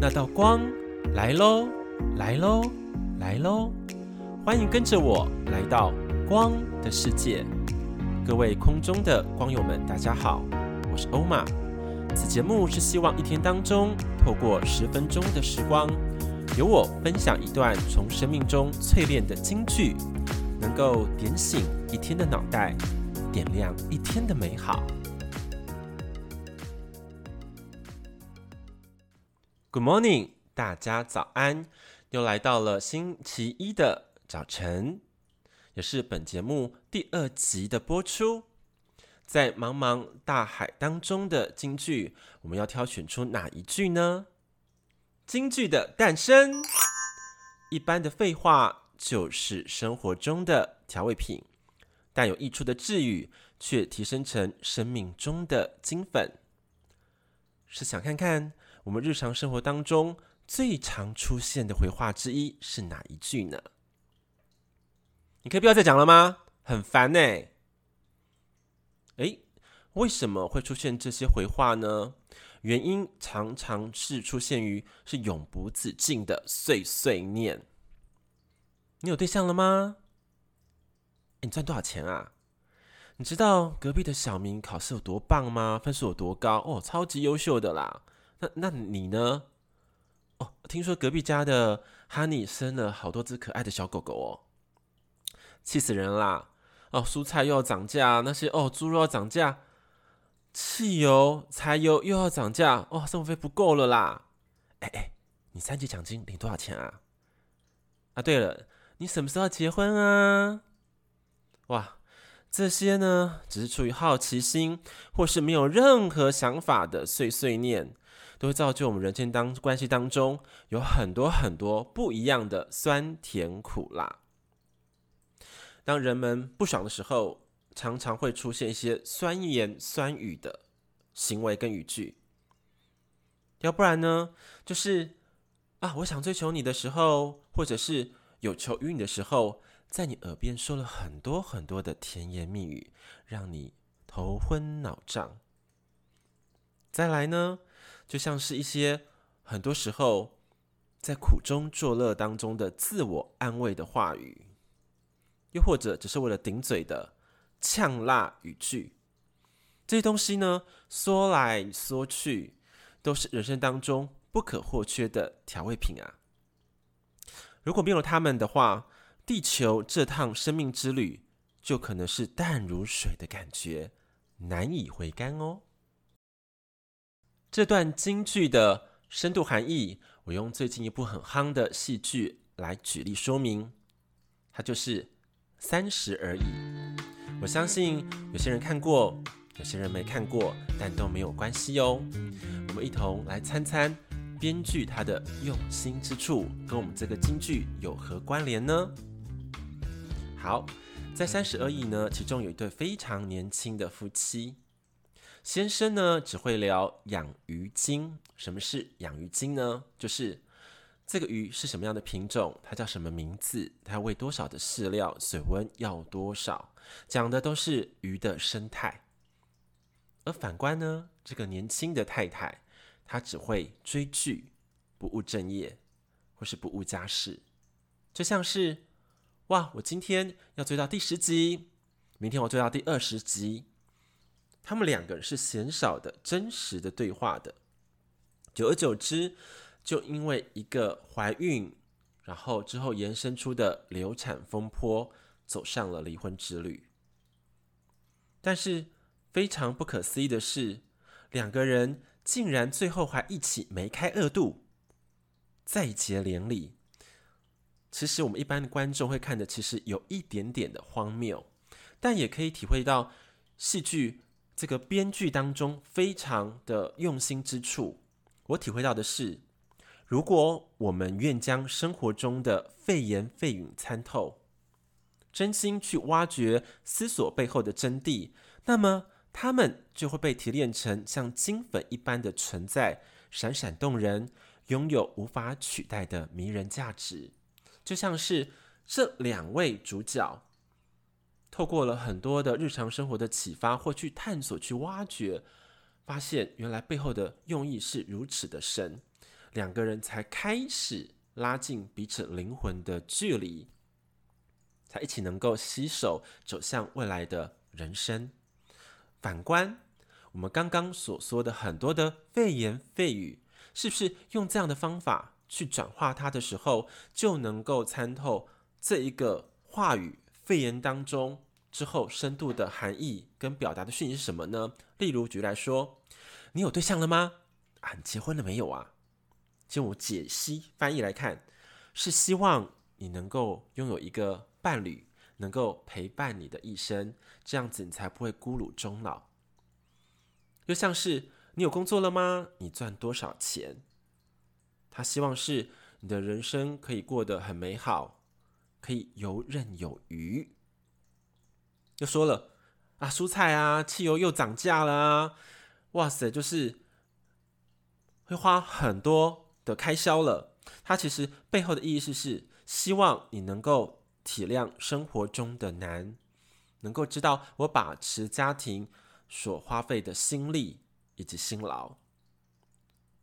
那道光来喽，来喽，来喽！欢迎跟着我来到光的世界。各位空中的光友们，大家好，我是欧玛。此节目是希望一天当中，透过十分钟的时光，由我分享一段从生命中淬炼的金句，能够点醒一天的脑袋，点亮一天的美好。Good morning，大家早安！又来到了星期一的早晨，也是本节目第二集的播出。在茫茫大海当中的京剧，我们要挑选出哪一句呢？京剧的诞生，一般的废话就是生活中的调味品，但有益处的治愈却提升成生命中的金粉。是想看看？我们日常生活当中最常出现的回话之一是哪一句呢？你可以不要再讲了吗？很烦呢。诶，为什么会出现这些回话呢？原因常常是出现于是永不止境的碎碎念。你有对象了吗？你赚多少钱啊？你知道隔壁的小明考试有多棒吗？分数有多高？哦，超级优秀的啦。那那你呢？哦，听说隔壁家的哈尼生了好多只可爱的小狗狗哦，气死人啦！哦，蔬菜又要涨价，那些哦，猪肉要涨价，汽油、柴油又要涨价，哦，生活费不够了啦！哎哎，你三级奖金领多少钱啊？啊，对了，你什么时候结婚啊？哇！这些呢，只是出于好奇心，或是没有任何想法的碎碎念，都会造就我们人间当关系当中有很多很多不一样的酸甜苦辣。当人们不爽的时候，常常会出现一些酸言酸语的行为跟语句。要不然呢，就是啊，我想追求你的时候，或者是有求于你的时候。在你耳边说了很多很多的甜言蜜语，让你头昏脑胀。再来呢，就像是一些很多时候在苦中作乐当中的自我安慰的话语，又或者只是为了顶嘴的呛辣语句。这些东西呢，说来说去，都是人生当中不可或缺的调味品啊。如果没有他们的话，地球这趟生命之旅，就可能是淡如水的感觉，难以回甘哦。这段京剧的深度含义，我用最近一部很夯的戏剧来举例说明，它就是《三十而已》。我相信有些人看过，有些人没看过，但都没有关系哦。我们一同来参参编剧他的用心之处，跟我们这个京剧有何关联呢？好，在三十而已呢，其中有一对非常年轻的夫妻。先生呢只会聊养鱼精。什么是养鱼精呢？就是这个鱼是什么样的品种，它叫什么名字，它要喂多少的饲料，水温要多少，讲的都是鱼的生态。而反观呢，这个年轻的太太，她只会追剧，不务正业，或是不务家事，就像是。哇！我今天要追到第十集，明天我追到第二十集。他们两个人是鲜少的真实的对话的，久而久之，就因为一个怀孕，然后之后延伸出的流产风波，走上了离婚之旅。但是非常不可思议的是，两个人竟然最后还一起梅开二度，再结连理。其实我们一般的观众会看的，其实有一点点的荒谬，但也可以体会到戏剧这个编剧当中非常的用心之处。我体会到的是，如果我们愿将生活中的废言废语参透，真心去挖掘、思索背后的真谛，那么他们就会被提炼成像金粉一般的存在，闪闪动人，拥有无法取代的迷人价值。就像是这两位主角，透过了很多的日常生活的启发，或去探索、去挖掘，发现原来背后的用意是如此的深。两个人才开始拉近彼此灵魂的距离，才一起能够携手走向未来的人生。反观我们刚刚所说的很多的废言废语，是不是用这样的方法去转化它的时候，就能够参透这一个话语废言当中之后深度的含义跟表达的讯息是什么呢？例如，举例来说，你有对象了吗？啊，你结婚了没有啊？就我解析翻译来看，是希望你能够拥有一个伴侣，能够陪伴你的一生，这样子你才不会孤独终老。又像是你有工作了吗？你赚多少钱？他希望是你的人生可以过得很美好，可以游刃有余。又说了啊，蔬菜啊，汽油又涨价了啊！哇塞，就是会花很多的开销了。它其实背后的意思是希望你能够体谅生活中的难，能够知道我把持家庭。所花费的心力以及辛劳，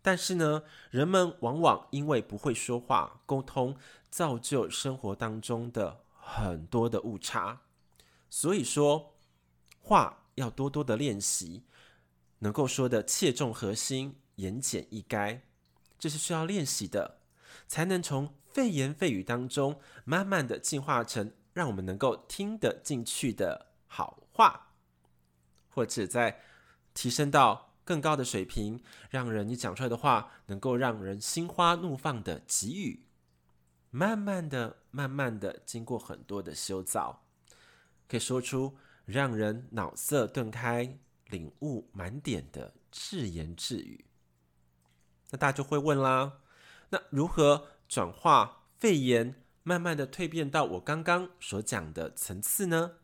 但是呢，人们往往因为不会说话沟通，造就生活当中的很多的误差。所以说，话要多多的练习，能够说的切中核心、言简意赅，这是需要练习的，才能从废言废语当中，慢慢的进化成让我们能够听得进去的好话。或者在提升到更高的水平，让人你讲出来的话能够让人心花怒放的给予，慢慢的、慢慢的，经过很多的修造，可以说出让人脑色顿开、领悟满点的自言自语。那大家就会问啦，那如何转化肺炎，慢慢的蜕变到我刚刚所讲的层次呢？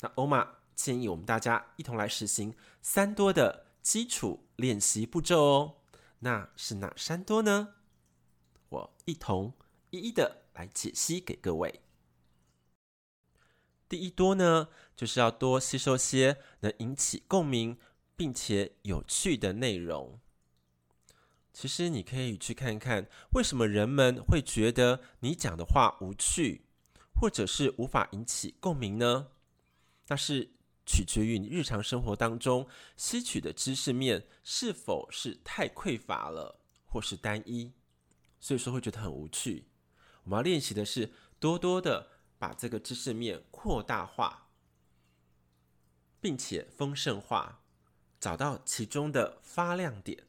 那欧玛。建议我们大家一同来实行三多的基础练习步骤哦。那是哪三多呢？我一同一一的来解析给各位。第一多呢，就是要多吸收些能引起共鸣并且有趣的内容。其实你可以去看看，为什么人们会觉得你讲的话无趣，或者是无法引起共鸣呢？那是。取决于你日常生活当中吸取的知识面是否是太匮乏了，或是单一，所以说会觉得很无趣。我们要练习的是多多的把这个知识面扩大化，并且丰盛化，找到其中的发亮点，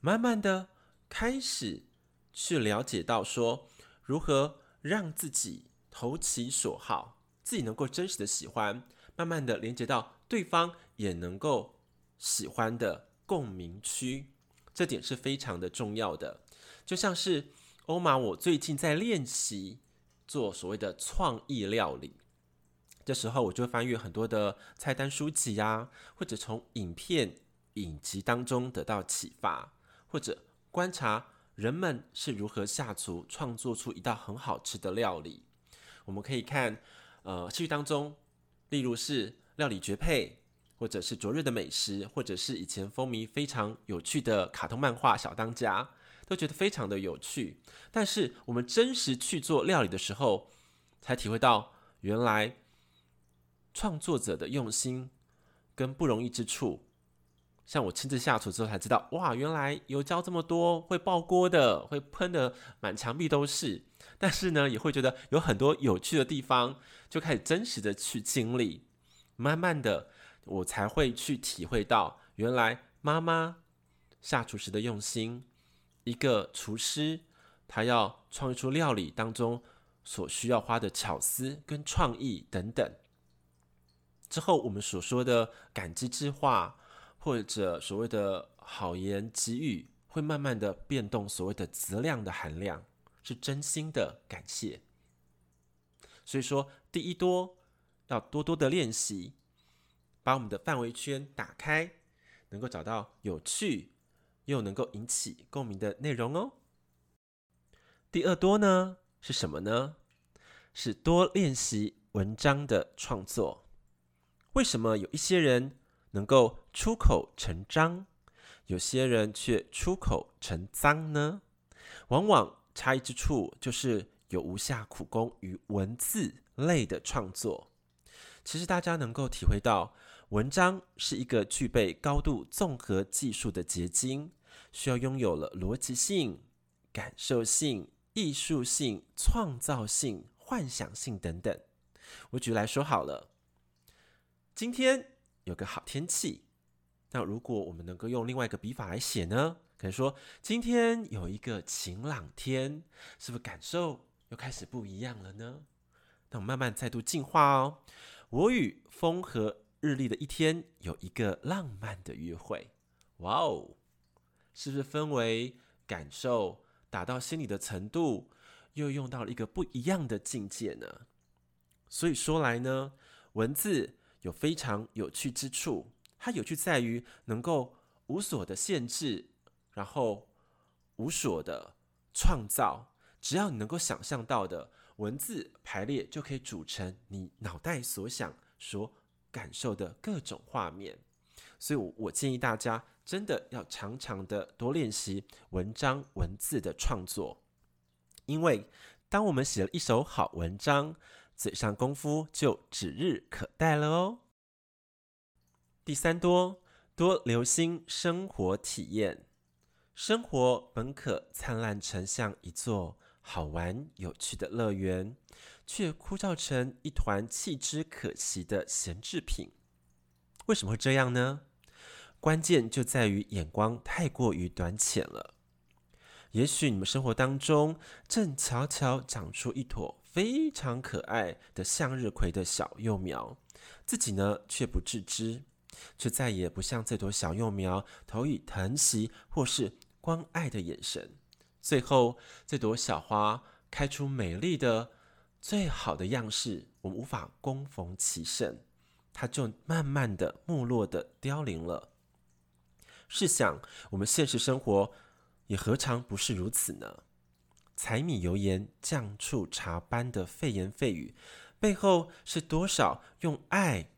慢慢的开始去了解到说如何让自己投其所好，自己能够真实的喜欢。慢慢的连接到对方也能够喜欢的共鸣区，这点是非常的重要的。就像是欧玛，我最近在练习做所谓的创意料理，这时候我就翻阅很多的菜单书籍呀，或者从影片影集当中得到启发，或者观察人们是如何下厨创作出一道很好吃的料理。我们可以看，呃，戏剧当中。例如是料理绝配，或者是昨日的美食，或者是以前风靡非常有趣的卡通漫画《小当家》，都觉得非常的有趣。但是我们真实去做料理的时候，才体会到原来创作者的用心跟不容易之处。像我亲自下厨之后才知道，哇，原来油浇这么多会爆锅的，会喷的满墙壁都是。但是呢，也会觉得有很多有趣的地方，就开始真实的去经历。慢慢的，我才会去体会到，原来妈妈下厨时的用心，一个厨师他要创出料理当中所需要花的巧思跟创意等等。之后我们所说的感激之话。或者所谓的好言给予，会慢慢的变动所谓的质量的含量，是真心的感谢。所以说，第一多要多多的练习，把我们的范围圈打开，能够找到有趣又能够引起共鸣的内容哦。第二多呢是什么呢？是多练习文章的创作。为什么有一些人？能够出口成章，有些人却出口成脏呢？往往差异之处就是有无下苦功于文字类的创作。其实大家能够体会到，文章是一个具备高度综合技术的结晶，需要拥有了逻辑性、感受性、艺术性、创造性、幻想性等等。我举例来说好了，今天有个好天气。那如果我们能够用另外一个笔法来写呢？可能说今天有一个晴朗天，是不是感受又开始不一样了呢？那我们慢慢再度进化哦。我与风和日丽的一天有一个浪漫的约会。哇哦，是不是分为感受打到心里的程度，又用到了一个不一样的境界呢？所以说来呢，文字有非常有趣之处。它有趣在于能够无所的限制，然后无所的创造。只要你能够想象到的文字排列，就可以组成你脑袋所想、所感受的各种画面。所以，我我建议大家真的要常常的多练习文章文字的创作，因为当我们写了一首好文章，嘴上功夫就指日可待了哦。第三多多留心生活体验，生活本可灿烂成像一座好玩有趣的乐园，却枯燥成一团弃之可惜的闲置品。为什么会这样呢？关键就在于眼光太过于短浅了。也许你们生活当中正悄悄长出一朵非常可爱的向日葵的小幼苗，自己呢却不自知。却再也不像这朵小幼苗投以疼惜或是关爱的眼神。最后，这朵小花开出美丽的、最好的样式，我们无法恭逢其盛，它就慢慢的没落的凋零了。试想，我们现实生活也何尝不是如此呢？柴米油盐酱醋茶般的废言废语，背后是多少用爱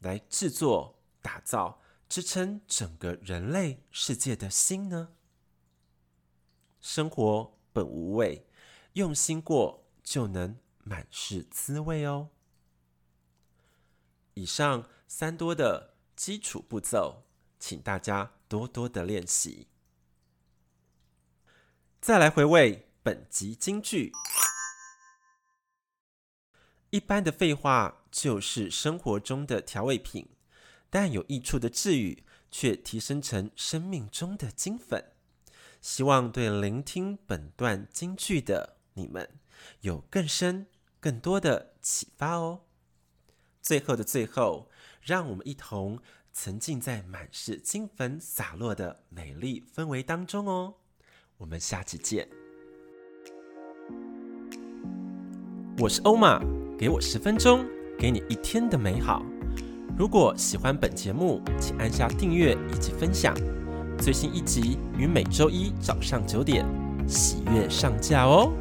来制作？打造支撑整个人类世界的心呢？生活本无味，用心过就能满是滋味哦。以上三多的基础步骤，请大家多多的练习。再来回味本集金句：一般的废话就是生活中的调味品。但有益处的治愈，却提升成生命中的金粉。希望对聆听本段金句的你们，有更深、更多的启发哦。最后的最后，让我们一同沉浸在满是金粉洒落的美丽氛围当中哦。我们下期见。我是欧玛，给我十分钟，给你一天的美好。如果喜欢本节目，请按下订阅以及分享。最新一集于每周一早上九点喜悦上架哦。